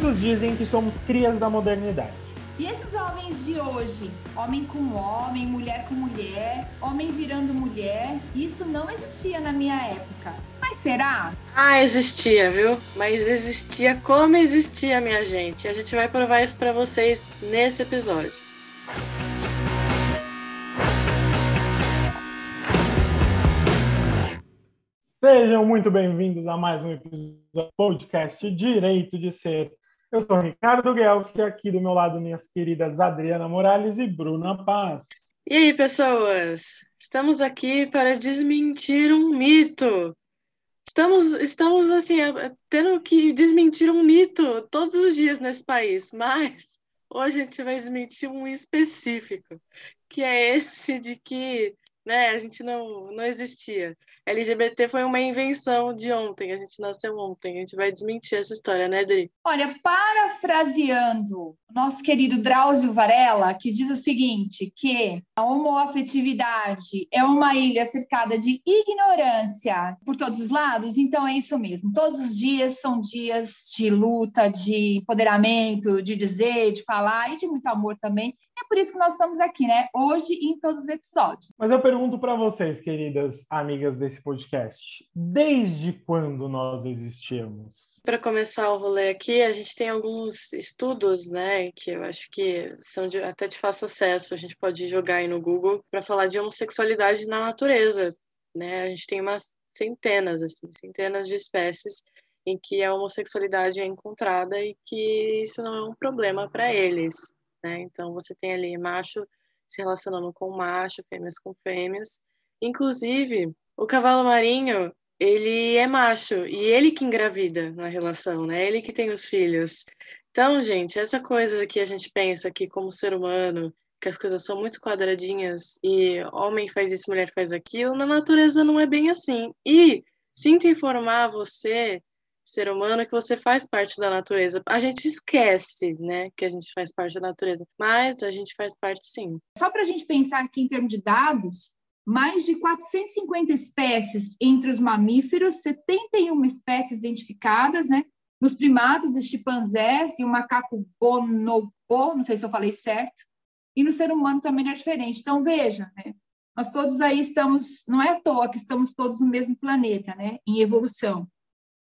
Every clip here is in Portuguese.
Muitos dizem que somos crias da modernidade. E esses jovens de hoje, homem com homem, mulher com mulher, homem virando mulher, isso não existia na minha época. Mas será? Ah, existia, viu? Mas existia como existia, minha gente. A gente vai provar isso para vocês nesse episódio. Sejam muito bem-vindos a mais um episódio do podcast Direito de Ser. Eu sou Ricardo Guelph e aqui do meu lado minhas queridas Adriana Morales e Bruna Paz. E aí, pessoas? Estamos aqui para desmentir um mito. Estamos, estamos assim, tendo que desmentir um mito todos os dias nesse país, mas hoje a gente vai desmentir um específico, que é esse de que né, a gente não, não existia. LGBT foi uma invenção de ontem, a gente nasceu ontem, a gente vai desmentir essa história, né, Dri? Olha, parafraseando nosso querido Drauzio Varela, que diz o seguinte, que a homoafetividade é uma ilha cercada de ignorância por todos os lados, então é isso mesmo. Todos os dias são dias de luta, de empoderamento, de dizer, de falar e de muito amor também. É por isso que nós estamos aqui, né? Hoje e em todos os episódios. Mas eu pergunto para vocês, queridas amigas desse podcast, desde quando nós existimos? Para começar o rolê aqui, a gente tem alguns estudos, né, que eu acho que são de, até de fácil acesso, a gente pode jogar aí no Google para falar de homossexualidade na natureza, né? A gente tem umas centenas, assim, centenas de espécies em que a homossexualidade é encontrada e que isso não é um problema para eles né? Então você tem ali macho se relacionando com macho, fêmeas com fêmeas. Inclusive, o cavalo marinho, ele é macho e ele que engravida na relação, né? Ele que tem os filhos. Então, gente, essa coisa que a gente pensa que como ser humano, que as coisas são muito quadradinhas e homem faz isso, mulher faz aquilo, na natureza não é bem assim. E sinto informar você ser humano que você faz parte da natureza. A gente esquece, né, que a gente faz parte da natureza, mas a gente faz parte sim. Só para a gente pensar aqui em termos de dados, mais de 450 espécies entre os mamíferos, 71 espécies identificadas, né? Nos primatas, os chimpanzés e o macaco bonobo, não sei se eu falei certo, e no ser humano também é diferente. Então, veja, né? Nós todos aí estamos, não é à toa que estamos todos no mesmo planeta, né? Em evolução.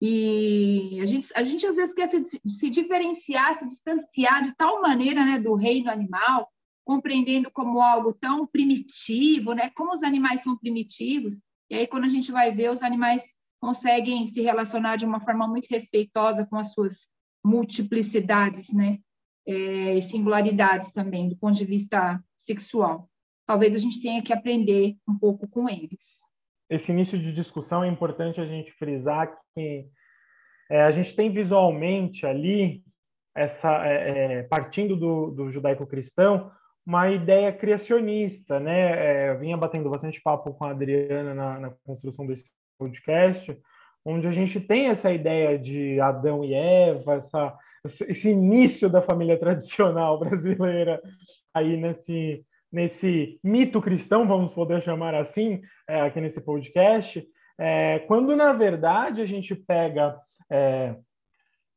E a gente, a gente às vezes quer se, se diferenciar, se distanciar de tal maneira né, do reino animal, compreendendo como algo tão primitivo, né, como os animais são primitivos. E aí, quando a gente vai ver, os animais conseguem se relacionar de uma forma muito respeitosa com as suas multiplicidades né, é, singularidades também, do ponto de vista sexual. Talvez a gente tenha que aprender um pouco com eles esse início de discussão é importante a gente frisar que é, a gente tem visualmente ali essa é, é, partindo do, do judaico-cristão uma ideia criacionista, né? É, eu vinha batendo bastante papo com a Adriana na, na, construção desse podcast, onde a gente tem essa ideia de Adão e Eva, essa, esse início da família tradicional brasileira aí nesse nesse mito cristão, vamos poder chamar assim, é, aqui nesse podcast, é, quando na verdade a gente pega é,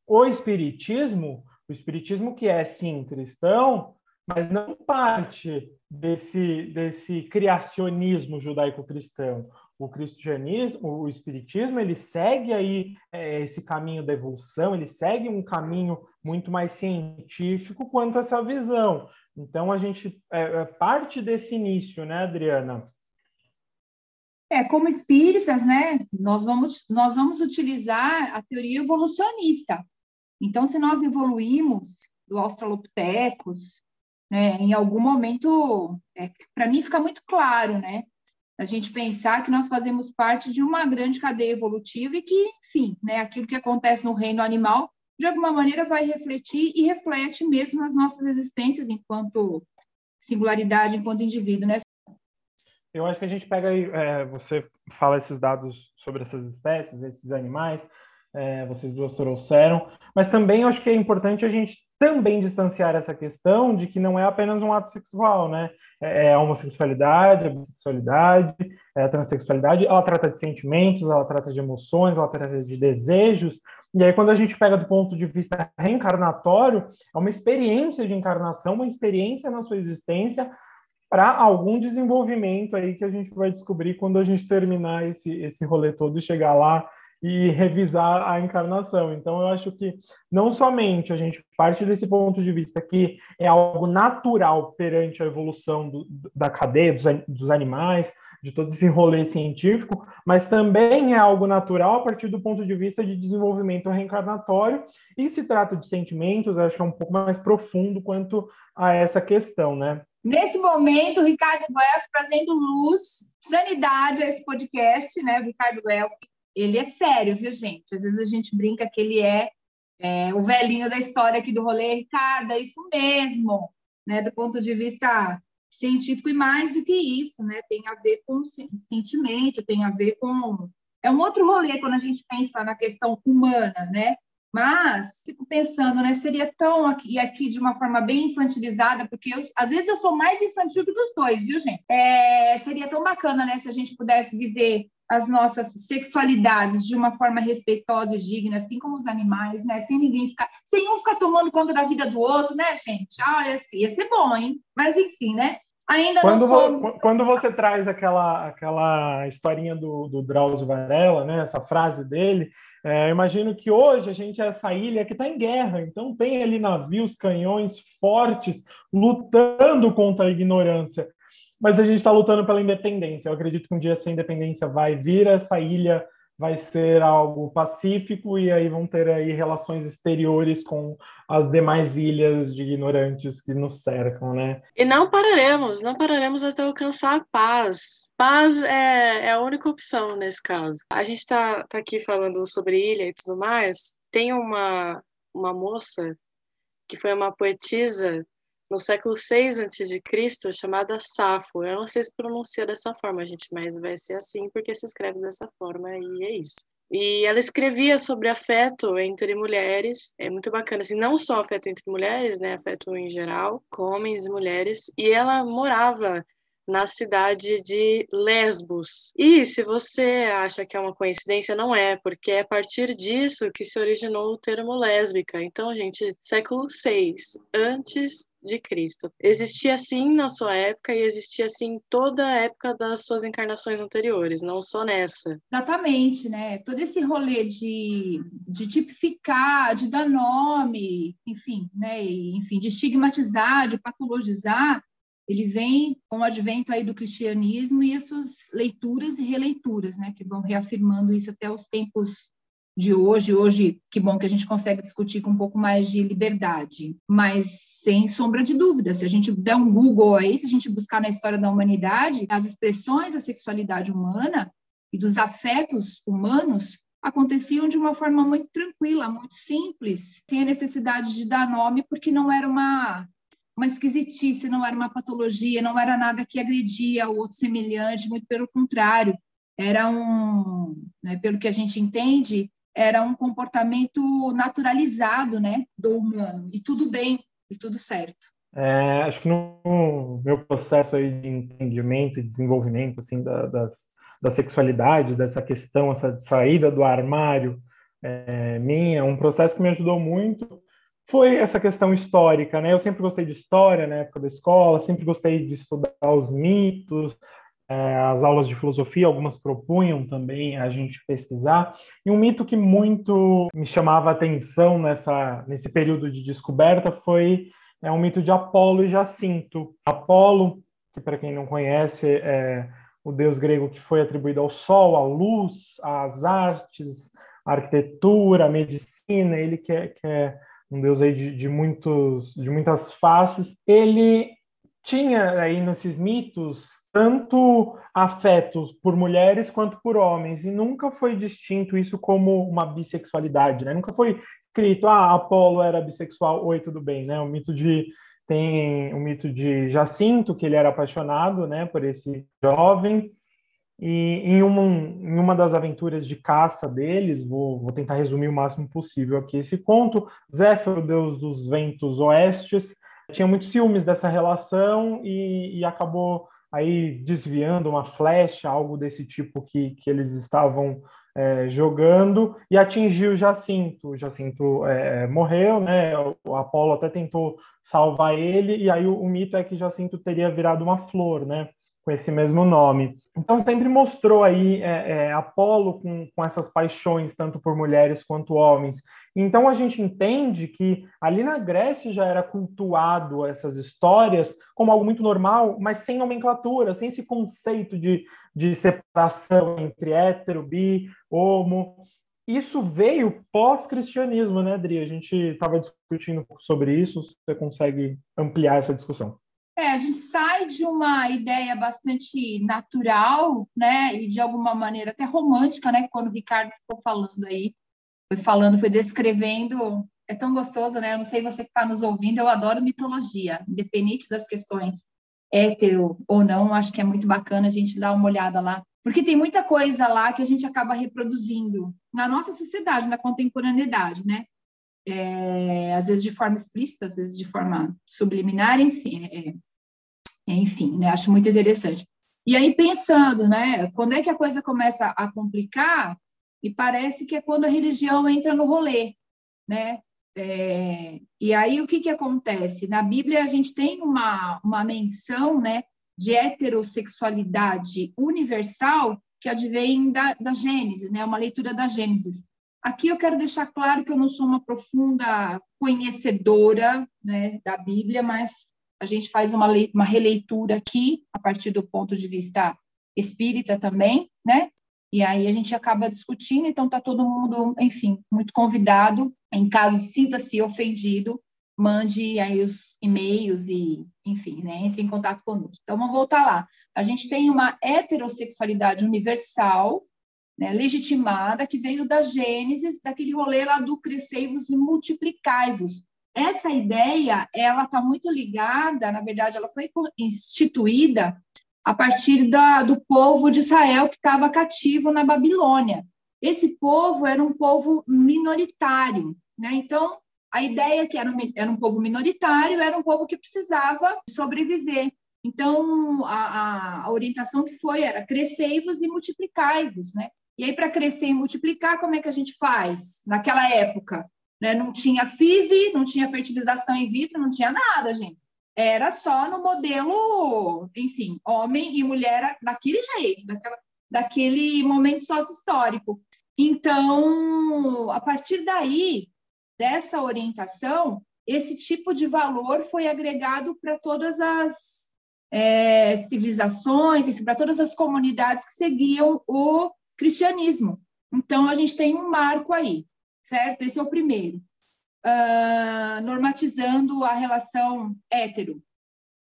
o Espiritismo, o Espiritismo que é sim cristão, mas não parte desse, desse criacionismo judaico-cristão. O cristianismo, o espiritismo, ele segue aí é, esse caminho da evolução, ele segue um caminho muito mais científico quanto a essa visão. Então, a gente é, é parte desse início, né, Adriana? É, como espíritas, né, nós vamos, nós vamos utilizar a teoria evolucionista. Então, se nós evoluímos do Australopithecus, né, em algum momento, é, para mim fica muito claro, né, a gente pensar que nós fazemos parte de uma grande cadeia evolutiva e que, enfim, né, aquilo que acontece no reino animal de alguma maneira vai refletir e reflete mesmo nas nossas existências enquanto singularidade, enquanto indivíduo, né? Eu acho que a gente pega aí, é, você fala esses dados sobre essas espécies, esses animais, é, vocês duas trouxeram, mas também acho que é importante a gente também distanciar essa questão de que não é apenas um ato sexual, né? É, é a homossexualidade, a bissexualidade, é a transexualidade, ela trata de sentimentos, ela trata de emoções, ela trata de desejos, E aí, quando a gente pega do ponto de vista reencarnatório, é uma experiência de encarnação, uma experiência na sua existência para algum desenvolvimento aí que a gente vai descobrir quando a gente terminar esse, esse rolê todo e chegar lá e revisar a encarnação. Então, eu acho que não somente a gente parte desse ponto de vista que é algo natural perante a evolução do, da cadeia dos, dos animais, de todo esse rolê científico, mas também é algo natural a partir do ponto de vista de desenvolvimento reencarnatório, e se trata de sentimentos, acho que é um pouco mais profundo quanto a essa questão, né? Nesse momento, Ricardo Guelph trazendo luz, sanidade a esse podcast, né? Ricardo Guelph ele é sério, viu, gente? Às vezes a gente brinca que ele é, é o velhinho da história aqui do rolê. Ricardo, é isso mesmo, né? Do ponto de vista científico e mais do que isso, né? Tem a ver com sentimento, tem a ver com é um outro rolê quando a gente pensa na questão humana, né? Mas fico pensando, né? Seria tão aqui, aqui de uma forma bem infantilizada, porque eu, às vezes eu sou mais infantil que dos dois, viu, gente? É, seria tão bacana, né? Se a gente pudesse viver as nossas sexualidades de uma forma respeitosa e digna, assim como os animais, né? Sem ninguém ficar, sem um ficar tomando conta da vida do outro, né, gente? Olha, assim, ia ser bom, hein? Mas enfim, né? Ainda quando, não somos... quando você traz aquela, aquela historinha do, do Drauzio Varela, né? Essa frase dele, é, eu imagino que hoje a gente é essa ilha que está em guerra, então tem ali navios, canhões fortes lutando contra a ignorância mas a gente está lutando pela independência. Eu acredito que um dia essa independência vai vir, essa ilha vai ser algo pacífico e aí vão ter aí relações exteriores com as demais ilhas de ignorantes que nos cercam, né? E não pararemos, não pararemos até alcançar a paz. Paz é, é a única opção nesse caso. A gente está tá aqui falando sobre ilha e tudo mais. Tem uma, uma moça que foi uma poetisa no século 6 a.C., chamada Safo. Eu não sei se pronuncia dessa forma, gente, mas vai ser assim porque se escreve dessa forma e é isso. E ela escrevia sobre afeto entre mulheres, é muito bacana, assim, não só afeto entre mulheres, né, afeto em geral, com homens e mulheres, e ela morava na cidade de Lesbos. E se você acha que é uma coincidência, não é, porque é a partir disso que se originou o termo lésbica. Então, gente, século 6 antes de Cristo. Existia assim na sua época e existia assim toda a época das suas encarnações anteriores, não só nessa. Exatamente, né? Todo esse rolê de, de tipificar, de dar nome, enfim, né? E, enfim, de estigmatizar, de patologizar, ele vem com o advento aí do cristianismo e as suas leituras e releituras, né? Que vão reafirmando isso até os tempos de hoje. Hoje, que bom que a gente consegue discutir com um pouco mais de liberdade, mas sem sombra de dúvida, se a gente der um Google aí, se a gente buscar na história da humanidade, as expressões da sexualidade humana e dos afetos humanos aconteciam de uma forma muito tranquila, muito simples, sem a necessidade de dar nome, porque não era uma uma esquisitice, não era uma patologia, não era nada que agredia o outro semelhante, muito pelo contrário, era um, né, pelo que a gente entende, era um comportamento naturalizado, né, do humano. E tudo bem, e tudo certo. É, acho que no meu processo aí de entendimento e desenvolvimento assim da, das, da sexualidade, dessa questão, essa saída do armário é, minha, um processo que me ajudou muito foi essa questão histórica, né? Eu sempre gostei de história na época da escola, sempre gostei de estudar os mitos, as aulas de filosofia, algumas propunham também a gente pesquisar. E um mito que muito me chamava atenção nessa, nesse período de descoberta foi é, um mito de Apolo e Jacinto. Apolo, que para quem não conhece, é o deus grego que foi atribuído ao sol, à luz, às artes, à arquitetura, à medicina, ele que é, que é um deus aí de, de, muitos, de muitas faces. Ele tinha aí nesses mitos tanto afeto por mulheres quanto por homens e nunca foi distinto isso como uma bissexualidade, né? Nunca foi escrito ah, Apolo era bissexual, oi, tudo bem, né? O mito de tem o mito de Jacinto que ele era apaixonado, né, por esse jovem e em uma, em uma das aventuras de caça deles, vou, vou tentar resumir o máximo possível aqui esse conto, Zéfiro, deus dos ventos oestes, tinha muitos ciúmes dessa relação e, e, acabou aí desviando uma flecha, algo desse tipo que, que eles estavam é, jogando e atingiu Jacinto. Jacinto é, morreu, né? O Apolo até tentou salvar ele, e aí o, o, mito é que Jacinto teria virado uma flor, né? Com esse mesmo nome. Então sempre mostrou aí é, é Apolo com, com essas paixões, tanto por mulheres quanto homens. Então a gente entende que ali na Grécia já era cultuado essas histórias como algo muito normal, mas sem nomenclatura, sem esse conceito de, de separação entre hétero, bi, homo. Isso veio pós-cristianismo, né, Adri? A gente estava discutindo sobre isso. Você consegue ampliar essa discussão? É, a gente sai de uma ideia bastante natural, né, e de alguma maneira até romântica, né, quando o Ricardo ficou falando aí foi falando, foi descrevendo. É tão gostoso, né? Eu não sei você que está nos ouvindo, eu adoro mitologia, independente das questões hétero ou não, acho que é muito bacana a gente dar uma olhada lá, porque tem muita coisa lá que a gente acaba reproduzindo na nossa sociedade, na contemporaneidade, né? É, às vezes de forma explícita, às vezes de forma subliminar, enfim, é, é, enfim, né? Acho muito interessante. E aí pensando, né? Quando é que a coisa começa a complicar? E parece que é quando a religião entra no rolê, né? É, e aí o que, que acontece? Na Bíblia a gente tem uma, uma menção né, de heterossexualidade universal que advém da, da Gênesis, né, uma leitura da Gênesis. Aqui eu quero deixar claro que eu não sou uma profunda conhecedora né, da Bíblia, mas a gente faz uma, uma releitura aqui, a partir do ponto de vista espírita também, né? E aí a gente acaba discutindo, então está todo mundo, enfim, muito convidado. Em caso sinta-se ofendido, mande aí os e-mails e, enfim, né, entre em contato conosco. Então vamos voltar lá. A gente tem uma heterossexualidade universal, né, legitimada, que veio da Gênesis, daquele rolê lá do crescei-vos e multiplicai-vos. Essa ideia, ela está muito ligada, na verdade, ela foi instituída a partir da, do povo de Israel que estava cativo na Babilônia. Esse povo era um povo minoritário, né? Então, a ideia que era um, era um povo minoritário, era um povo que precisava sobreviver. Então, a, a orientação que foi era crescei-vos e multiplicai-vos, né? E aí, para crescer e multiplicar, como é que a gente faz? Naquela época, né? não tinha FIV, não tinha fertilização in vitro, não tinha nada, gente era só no modelo, enfim, homem e mulher daquele jeito, daquela, daquele momento sócio-histórico. Então, a partir daí, dessa orientação, esse tipo de valor foi agregado para todas as é, civilizações, enfim, para todas as comunidades que seguiam o cristianismo. Então, a gente tem um marco aí, certo? Esse é o primeiro uh, normatizando a relação hétero,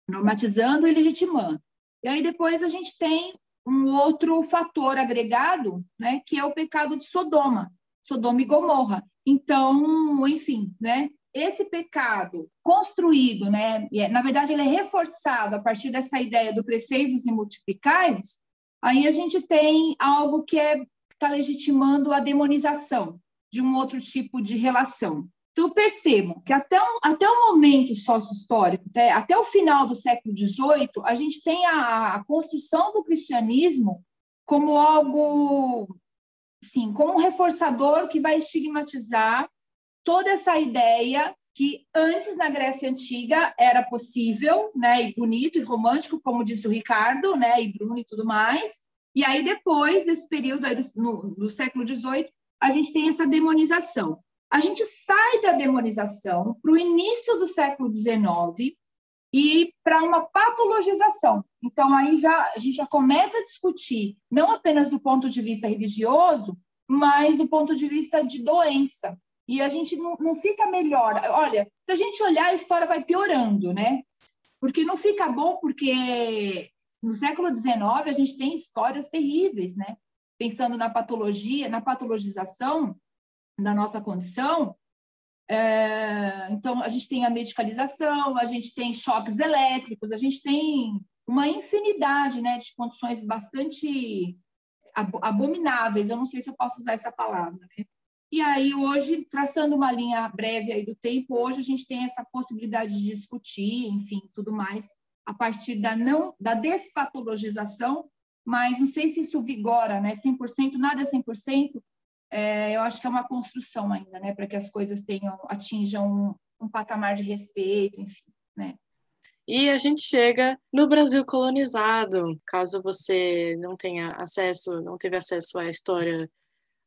normatizando e legitimando. E aí depois a gente tem um outro fator agregado, né, que é o pecado de Sodoma, Sodoma e Gomorra. Então, enfim, né, esse pecado construído, né, é, na verdade ele é reforçado a partir dessa ideia do crescei-vos e multiplicai-vos, aí a gente tem algo que é está legitimando a demonização de um outro tipo de relação. Então, percebam que até, um, até o momento sócio-histórico, até, até o final do século XVIII, a gente tem a, a construção do cristianismo como algo, sim, como um reforçador que vai estigmatizar toda essa ideia que antes na Grécia antiga era possível, né, e bonito e romântico, como disse o Ricardo, né, e Bruno e tudo mais. E aí depois desse período aí no, século XVIII, a gente tem essa demonização. A gente sai da demonização para o início do século XIX e para uma patologização. Então, aí já, a gente já começa a discutir, não apenas do ponto de vista religioso, mas do ponto de vista de doença. E a gente não, não fica melhor. Olha, se a gente olhar, a história vai piorando, né? Porque não fica bom, porque no século XIX a gente tem histórias terríveis, né? Pensando na patologia, na patologização, da nossa condição, é, então a gente tem a medicalização, a gente tem choques elétricos, a gente tem uma infinidade né, de condições bastante abomináveis, eu não sei se eu posso usar essa palavra. Né? E aí, hoje, traçando uma linha breve aí do tempo, hoje a gente tem essa possibilidade de discutir, enfim, tudo mais, a partir da não da despatologização mas não sei se isso vigora, né? 100%, nada é 100%. É, eu acho que é uma construção ainda, né? Para que as coisas tenham, atinjam um, um patamar de respeito, enfim, né? E a gente chega no Brasil colonizado. Caso você não tenha acesso, não teve acesso à história,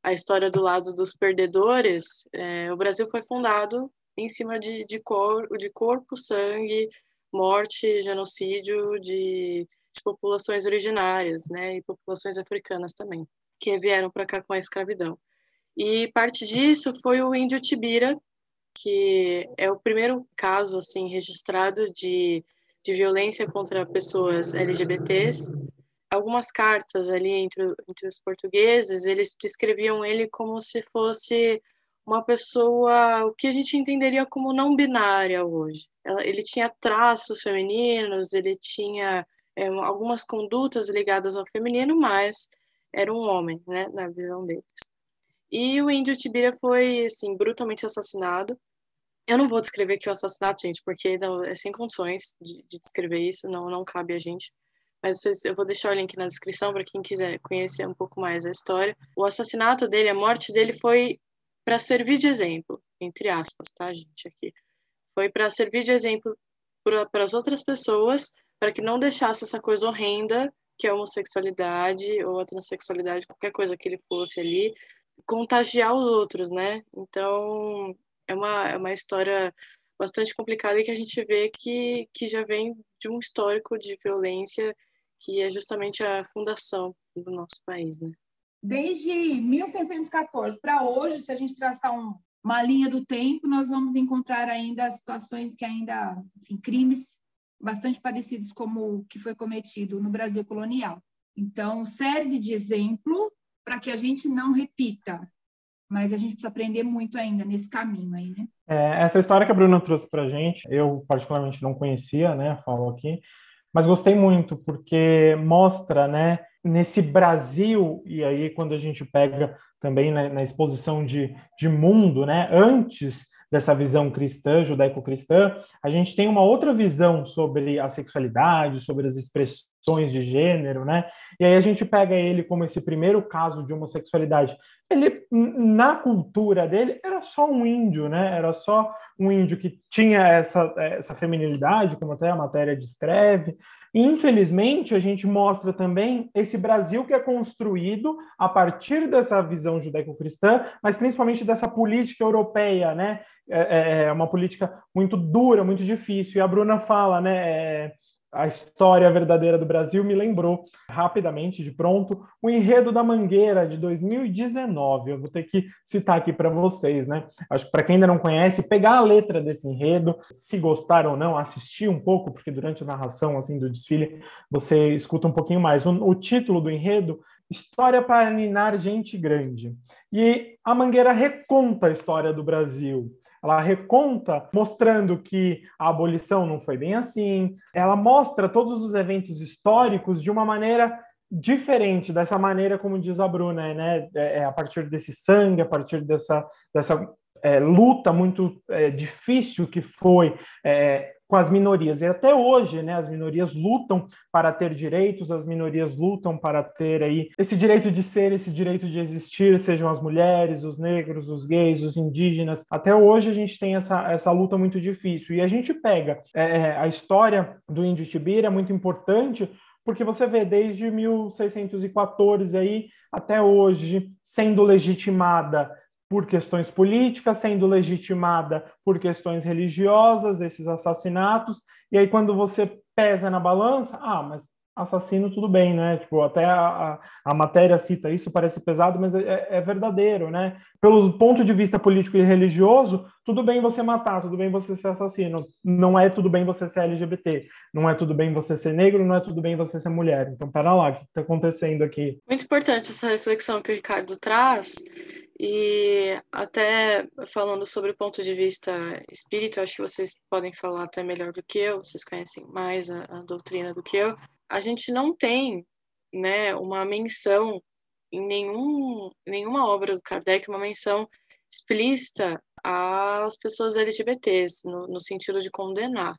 à história do lado dos perdedores, é, o Brasil foi fundado em cima de, de, cor, de corpo, sangue, morte, genocídio de, de populações originárias, né, e populações africanas também, que vieram para cá com a escravidão. E parte disso foi o índio Tibira, que é o primeiro caso assim registrado de, de violência contra pessoas LGBTs. Algumas cartas ali entre, entre os portugueses, eles descreviam ele como se fosse uma pessoa, o que a gente entenderia como não binária hoje. Ele tinha traços femininos, ele tinha é, algumas condutas ligadas ao feminino, mas era um homem, né, na visão deles. E o índio Tibira foi, assim, brutalmente assassinado. Eu não vou descrever aqui o assassinato, gente, porque não, é sem condições de, de, descrever isso, não, não cabe a gente. Mas vocês, eu vou deixar o link na descrição para quem quiser conhecer um pouco mais a história. O assassinato dele, a morte dele foi para servir de exemplo, entre aspas, tá, gente, aqui. Foi para servir de exemplo para as outras pessoas, para que não deixasse essa coisa horrenda que é a homossexualidade ou a transexualidade, qualquer coisa que ele fosse ali, contagiar os outros, né? Então, é uma, é uma história bastante complicada e que a gente vê que, que já vem de um histórico de violência que é justamente a fundação do nosso país, né? Desde 1614 para hoje, se a gente traçar um, uma linha do tempo, nós vamos encontrar ainda situações que ainda, enfim, crimes bastante parecidos como o que foi cometido no Brasil colonial. Então, serve de exemplo para que a gente não repita. Mas a gente precisa aprender muito ainda nesse caminho aí, né? É, essa história que a Bruna trouxe para a gente, eu particularmente não conhecia, né? Falo aqui, mas gostei muito porque mostra, né? Nesse Brasil e aí quando a gente pega também né, na exposição de, de mundo, né? Antes dessa visão cristã, judaico-cristã, a gente tem uma outra visão sobre a sexualidade, sobre as expressões de gênero, né? E aí a gente pega ele como esse primeiro caso de homossexualidade. Ele, na cultura dele, era só um índio, né? Era só um índio que tinha essa, essa feminilidade, como até a matéria descreve, Infelizmente, a gente mostra também esse Brasil que é construído a partir dessa visão judaico-cristã, mas principalmente dessa política europeia, né? É, é, é uma política muito dura, muito difícil. E a Bruna fala, né? É, a história verdadeira do Brasil me lembrou rapidamente, de pronto, o enredo da Mangueira de 2019. Eu vou ter que citar aqui para vocês, né? Acho que para quem ainda não conhece, pegar a letra desse enredo, se gostar ou não, assistir um pouco, porque durante a narração assim do desfile você escuta um pouquinho mais. O, o título do enredo História para ninar gente grande. E a Mangueira reconta a história do Brasil ela reconta mostrando que a abolição não foi bem assim, ela mostra todos os eventos históricos de uma maneira diferente dessa maneira como diz a Bruna, né? É, é a partir desse sangue, a partir dessa, dessa é, luta muito é, difícil que foi é, com as minorias. E até hoje, né, as minorias lutam para ter direitos, as minorias lutam para ter aí esse direito de ser, esse direito de existir, sejam as mulheres, os negros, os gays, os indígenas. Até hoje a gente tem essa, essa luta muito difícil. E a gente pega é, é a história do índio Tibira, é muito importante, porque você vê desde 1614 aí até hoje sendo legitimada por questões políticas, sendo legitimada por questões religiosas, esses assassinatos, e aí quando você pesa na balança, ah, mas assassino tudo bem, né? Tipo, até a, a, matéria cita isso, parece pesado, mas é, é, verdadeiro, né? Pelo ponto de vista político e religioso, tudo bem você matar, tudo bem você ser assassino, não é tudo bem você ser LGBT, não é tudo bem você ser negro, não é tudo bem você ser mulher. Então, pera lá, o que está acontecendo aqui? Muito importante essa reflexão que o Ricardo traz, e até falando sobre o ponto de vista espírita, acho que vocês podem falar até melhor do que eu, vocês conhecem mais a, a doutrina do que eu. A gente não tem né, uma menção em nenhum, nenhuma obra do Kardec, uma menção explícita às pessoas LGBTs, no, no sentido de condenar.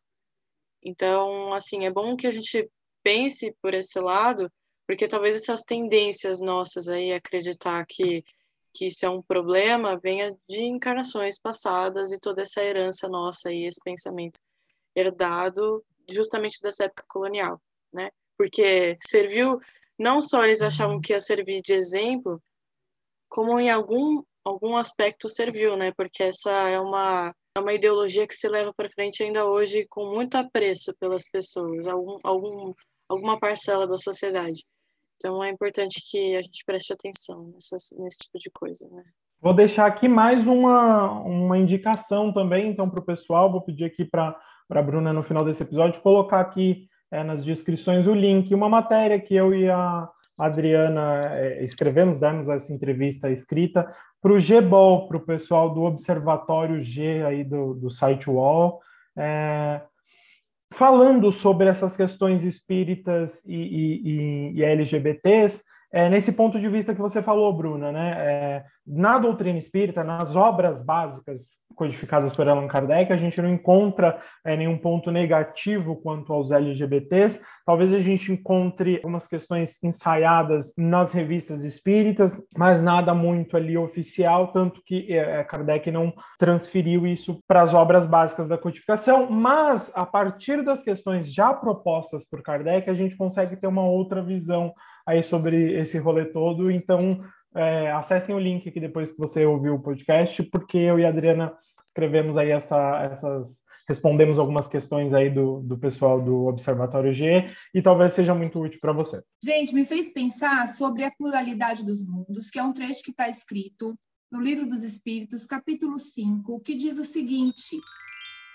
Então, assim, é bom que a gente pense por esse lado, Porque talvez essas tendências nossas aí, acreditar que, que isso é um problema, venha de encarnações passadas e toda essa herança nossa aí, esse pensamento herdado justamente dessa época colonial, né? Porque serviu, não só eles achavam que ia servir de exemplo, como em algum algum aspecto serviu, né? Porque essa é uma é uma ideologia que se leva para frente ainda hoje com muito apreço pelas pessoas, algum, algum, alguma parcela da sociedade. Então é importante que a gente preste atenção nesse tipo de coisa, né? Vou deixar aqui mais uma, uma indicação também, então, para o pessoal. Vou pedir aqui para a Bruna, no final desse episódio, colocar aqui é, nas descrições o link, uma matéria que eu e a Adriana é, escrevemos, demos essa entrevista escrita para o GBOL, para o pessoal do Observatório G aí do, do site UOL, é, falando sobre essas questões espíritas e, e, e, LGBTs, é, nesse ponto de vista que você falou, Bruna, né? É, na doutrina espírita, nas obras básicas codificadas por Allan Kardec, a gente não encontra é, nenhum ponto negativo quanto aos LGBTs. Talvez a gente encontre algumas questões ensaiadas nas revistas espíritas, mas nada muito ali oficial, tanto que é, Kardec não transferiu isso para as obras básicas da codificação. Mas, a partir das questões já propostas por Kardec, a gente consegue ter uma outra visão aí sobre esse rolê todo. Então, é, acessem o link aqui depois que você ouviu o podcast, porque eu e a Adriana escrevemos aí essa, essas respondemos algumas questões aí do, do pessoal do Observatório G e talvez seja muito útil para você. Gente, me fez pensar sobre a pluralidade dos mundos, que é um trecho que está escrito no Livro dos Espíritos, capítulo 5, que diz o seguinte: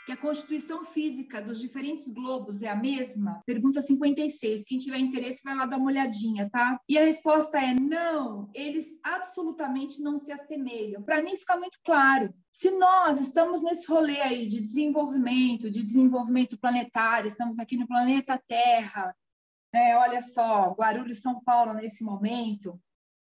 que a constituição física dos diferentes globos é a mesma? Pergunta 56. Quem tiver interesse vai lá dar uma olhadinha, tá? E a resposta é não, eles absolutamente não se assemelham. Para mim fica muito claro. Se nós estamos nesse rolê aí de desenvolvimento, de desenvolvimento planetário, estamos aqui no planeta Terra, é, olha só, Guarulhos, São Paulo nesse momento,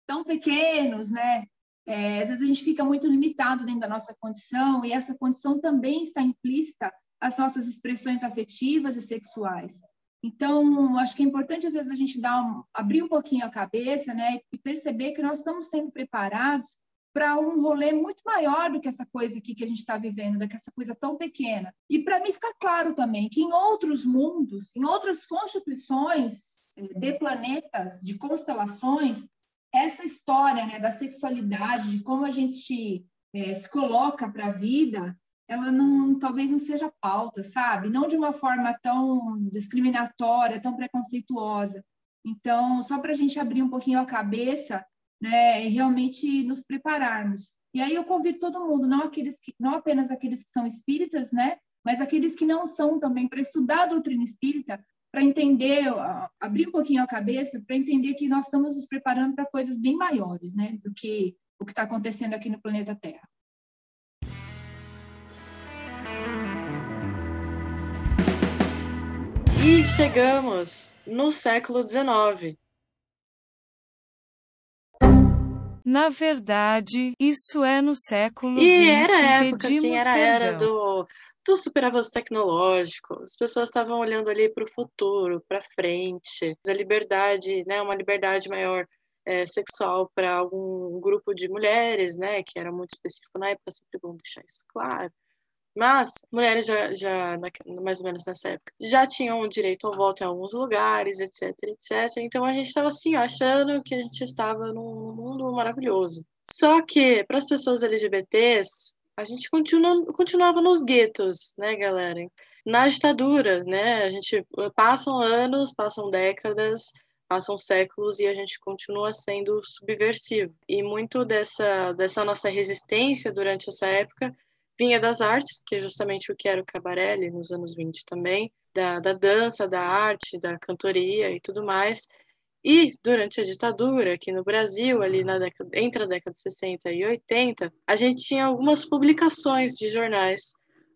tão pequenos, né? É, às vezes a gente fica muito limitado dentro da nossa condição, e essa condição também está implícita às nossas expressões afetivas e sexuais. Então, acho que é importante, às vezes, a gente dar um, abrir um pouquinho a cabeça né, e perceber que nós estamos sendo preparados para um rolê muito maior do que essa coisa aqui que a gente está vivendo, do que essa coisa tão pequena. E para mim fica claro também que em outros mundos, em outras constituições eh, de planetas, de constelações, essa história né, da sexualidade, de como a gente é, se coloca para a vida, ela não, talvez não seja pauta, sabe? Não de uma forma tão discriminatória, tão preconceituosa. Então, só para a gente abrir um pouquinho a cabeça, né, e realmente nos prepararmos. E aí eu convido todo mundo, não aqueles que, não apenas aqueles que são espíritas, né, mas aqueles que não são também, para estudar a doutrina espírita, para entender, abrir um pouquinho a cabeça, para entender que nós estamos nos preparando para coisas bem maiores, né, do que o que está acontecendo aqui no planeta Terra. E chegamos no século XIX. Na verdade, isso é no século XX. E era a época, assim, era a era do do super avanço tecnológico, as pessoas estavam olhando ali para o futuro, para frente, a liberdade, né, uma liberdade maior é, sexual para algum grupo de mulheres, né, que era muito específico na época, sempre bom deixar isso claro. Mas mulheres já, já mais ou menos nessa época, já tinham direito ao voto em alguns lugares, etc, etc. Então a gente estava assim, achando que a gente estava num mundo maravilhoso. Só que para as pessoas LGBTs, a gente continua, continuava nos guetos, né, galera? Na ditadura, né? A gente passam anos, passam décadas, passam séculos e a gente continua sendo subversivo. E muito dessa, dessa nossa resistência durante essa época vinha das artes, que é justamente o que era o cabaré nos anos 20 também, da, da dança, da arte, da cantoria e tudo mais. E durante a ditadura, aqui no Brasil, ali na década, entre a década de 60 e 80, a gente tinha algumas publicações de jornais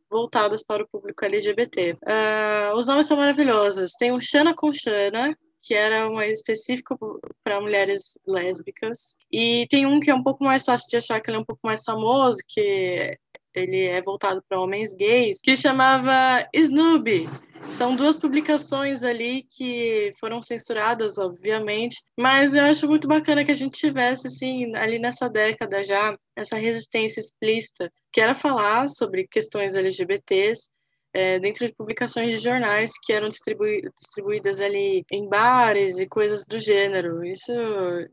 voltadas para o público LGBT. Uh, ah, os nomes são maravilhosos. Tem o Xana com Xana, que era um específico para mulheres lésbicas. E tem um que é um pouco mais fácil de achar, que ele é um pouco mais famoso, que ele é voltado para homens gays, que chamava Snooby. São duas publicações ali que foram censuradas, obviamente, mas eu acho muito bacana que a gente tivesse, assim, ali nessa década já, essa resistência explícita, que era falar sobre questões LGBTs, é, dentro de publicações de jornais que eram distribui distribuídas ali em bares e coisas do gênero. Isso,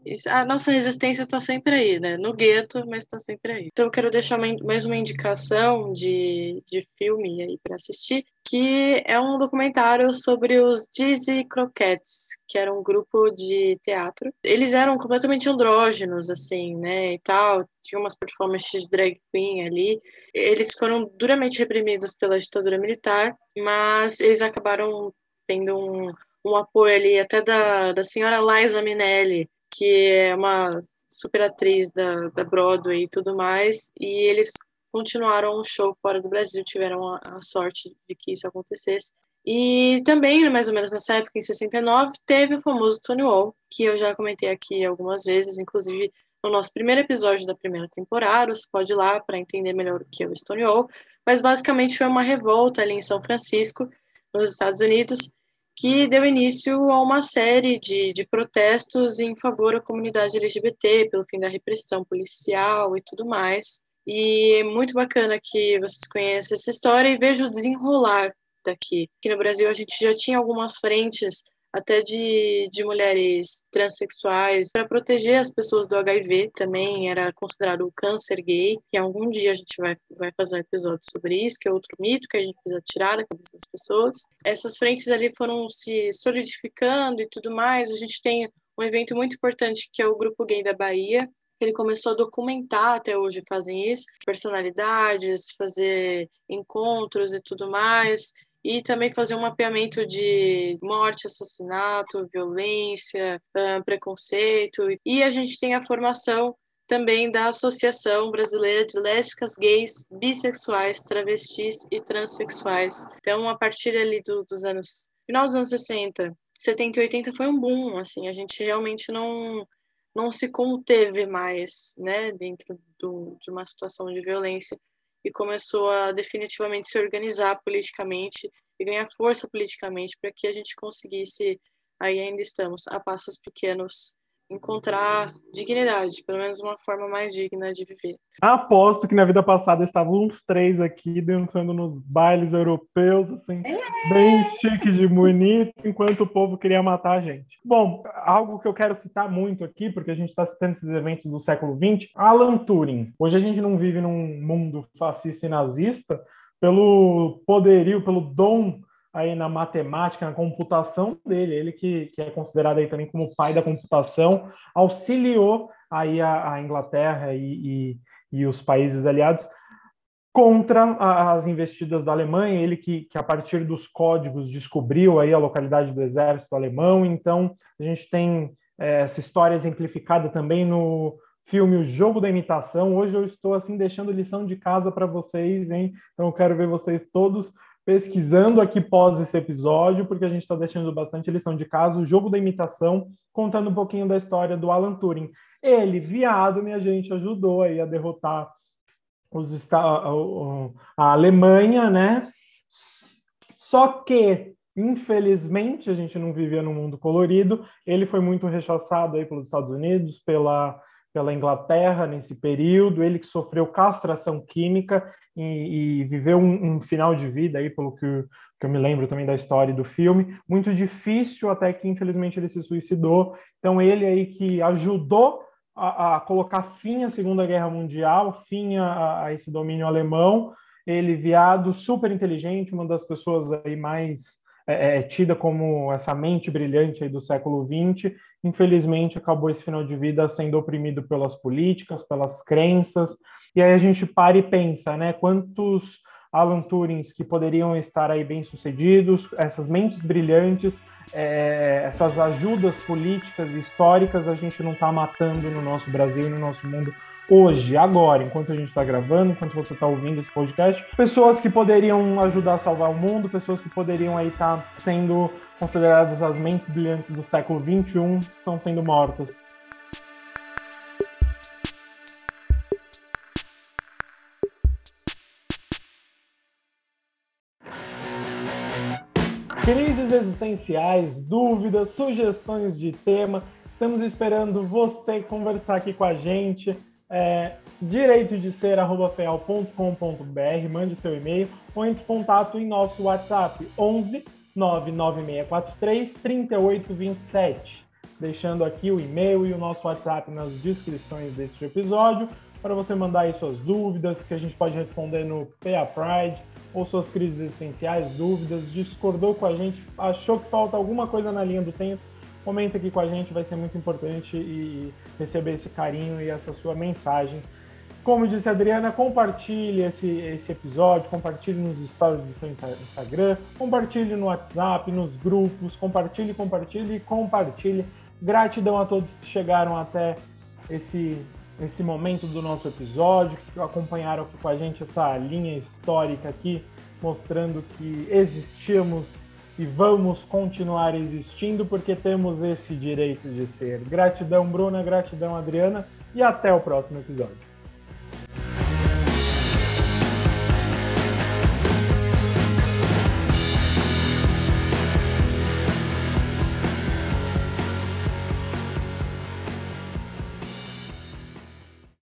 isso a nossa resistência está sempre aí, né? No gueto, mas está sempre aí. Então eu quero deixar mais uma indicação de, de filme aí para assistir, que é um documentário sobre os Dizzy Croquettes, que era um grupo de teatro. Eles eram completamente andrógenos, assim, né, e tal. Tinha umas performances de drag queen ali. Eles foram duramente reprimidos pela ditadura militar, mas eles acabaram tendo um, um apoio ali até da, da senhora Liza Minnelli, que é uma super atriz da, da Broadway e tudo mais, e eles continuaram um show fora do Brasil, tiveram a, a sorte de que isso acontecesse. E também, mais ou menos nessa época, em 69, teve o famoso Stonewall, que eu já comentei aqui algumas vezes, inclusive no nosso primeiro episódio da primeira temporada. Você pode ir lá para entender melhor o que é o Stonewall. Mas basicamente foi uma revolta ali em São Francisco, nos Estados Unidos, que deu início a uma série de, de protestos em favor da comunidade LGBT, pelo fim da repressão policial e tudo mais. E muito bacana que vocês conheçam essa história e vejam o desenrolar daqui. Aqui no Brasil a gente já tinha algumas frentes até de, de mulheres transexuais para proteger as pessoas do HIV também. Era considerado o câncer gay que algum dia a gente vai, vai fazer um episódio sobre isso que é outro mito que a gente precisa tirar da cabeça das pessoas. Essas frentes ali foram se solidificando e tudo mais. A gente tem um evento muito importante que é o grupo gay da Bahia ele começou a documentar, até hoje fazem isso, personalidades, fazer encontros e tudo mais, e também fazer um mapeamento de morte, assassinato, violência, preconceito. E a gente tem a formação também da Associação Brasileira de Lésbicas, Gays, Bissexuais, Travestis e Transsexuais. Então, a partir ali do, dos anos final dos anos 60, 70 e 80 foi um boom, assim, a gente realmente não não se conteve mais, né, dentro do, de uma situação de violência e começou a definitivamente se organizar politicamente e ganhar força politicamente para que a gente conseguisse, aí ainda estamos, a passos pequenos, encontrar dignidade, pelo menos uma forma mais digna de viver. Aposto que na vida passada estavam uns três aqui dançando nos bailes europeus, assim, é. bem chiques de bonito, enquanto o povo queria matar a gente. Bom, algo que eu quero citar muito aqui, porque a gente está citando esses eventos do século XX, Alan Turing. Hoje a gente não vive num mundo fascista e nazista, pelo poderio, pelo dom aí na matemática, na computação dele, ele que, que é considerado aí também como o pai da computação, auxiliou aí a, a Inglaterra e, e, e, os países aliados contra as investidas da Alemanha, ele que, que a partir dos códigos descobriu aí a localidade do exército alemão, então a gente tem é, essa história exemplificada também no filme O Jogo da Imitação. Hoje eu estou assim deixando lição de casa para vocês, hein? Então eu quero ver vocês todos pesquisando aqui pós esse episódio, porque a gente está deixando bastante lição de casa, o jogo da imitação, contando um pouquinho da história do Alan Turing. Ele, viado, minha gente, ajudou aí a derrotar os, a, a Alemanha, né? Só que, infelizmente, a gente não vivia num mundo colorido. Ele foi muito rechaçado aí pelos Estados Unidos, pela pela Inglaterra nesse período, ele que sofreu castração química e, e viveu um, um, final de vida aí, pelo que, que, eu me lembro também da história do filme, muito difícil até que infelizmente ele se suicidou. Então ele aí que ajudou a, a colocar fim à Segunda Guerra Mundial, fim a, a esse domínio alemão. Ele viado, super inteligente, uma das pessoas aí mais é, é, tida como essa mente brilhante aí do século XX, infelizmente acabou esse final de vida sendo oprimido pelas políticas, pelas crenças, e aí a gente para e pensa, né, quantos Alan Turings que poderiam estar aí bem sucedidos, essas mentes brilhantes, é, essas ajudas políticas e históricas a gente não está matando no nosso Brasil e no nosso mundo hoje, agora, enquanto a gente está gravando, enquanto você está ouvindo esse podcast, pessoas que poderiam ajudar a salvar o mundo, pessoas que poderiam aí estar tá sendo consideradas as mentes brilhantes do século XXI, estão sendo mortas. Crises existenciais, dúvidas, sugestões de tema, estamos esperando você conversar aqui com a gente. É, direito de ser feal.com.br, mande seu e-mail ou entre em contato em nosso WhatsApp 11 99643 3827. Deixando aqui o e-mail e o nosso WhatsApp nas descrições deste episódio para você mandar aí suas dúvidas, que a gente pode responder no PA Pride, ou suas crises existenciais, dúvidas, discordou com a gente, achou que falta alguma coisa na linha do tempo, comenta aqui com a gente, vai ser muito importante e receber esse carinho e essa sua mensagem. Como disse a Adriana, compartilhe esse, esse episódio, compartilhe nos stories do seu Instagram, compartilhe no WhatsApp, nos grupos, compartilhe, compartilhe, compartilhe. Gratidão a todos que chegaram até esse esse momento do nosso episódio, que acompanharam aqui com a gente essa linha histórica aqui, mostrando que existimos e vamos continuar existindo porque temos esse direito de ser. Gratidão, Bruna, gratidão, Adriana, e até o próximo episódio.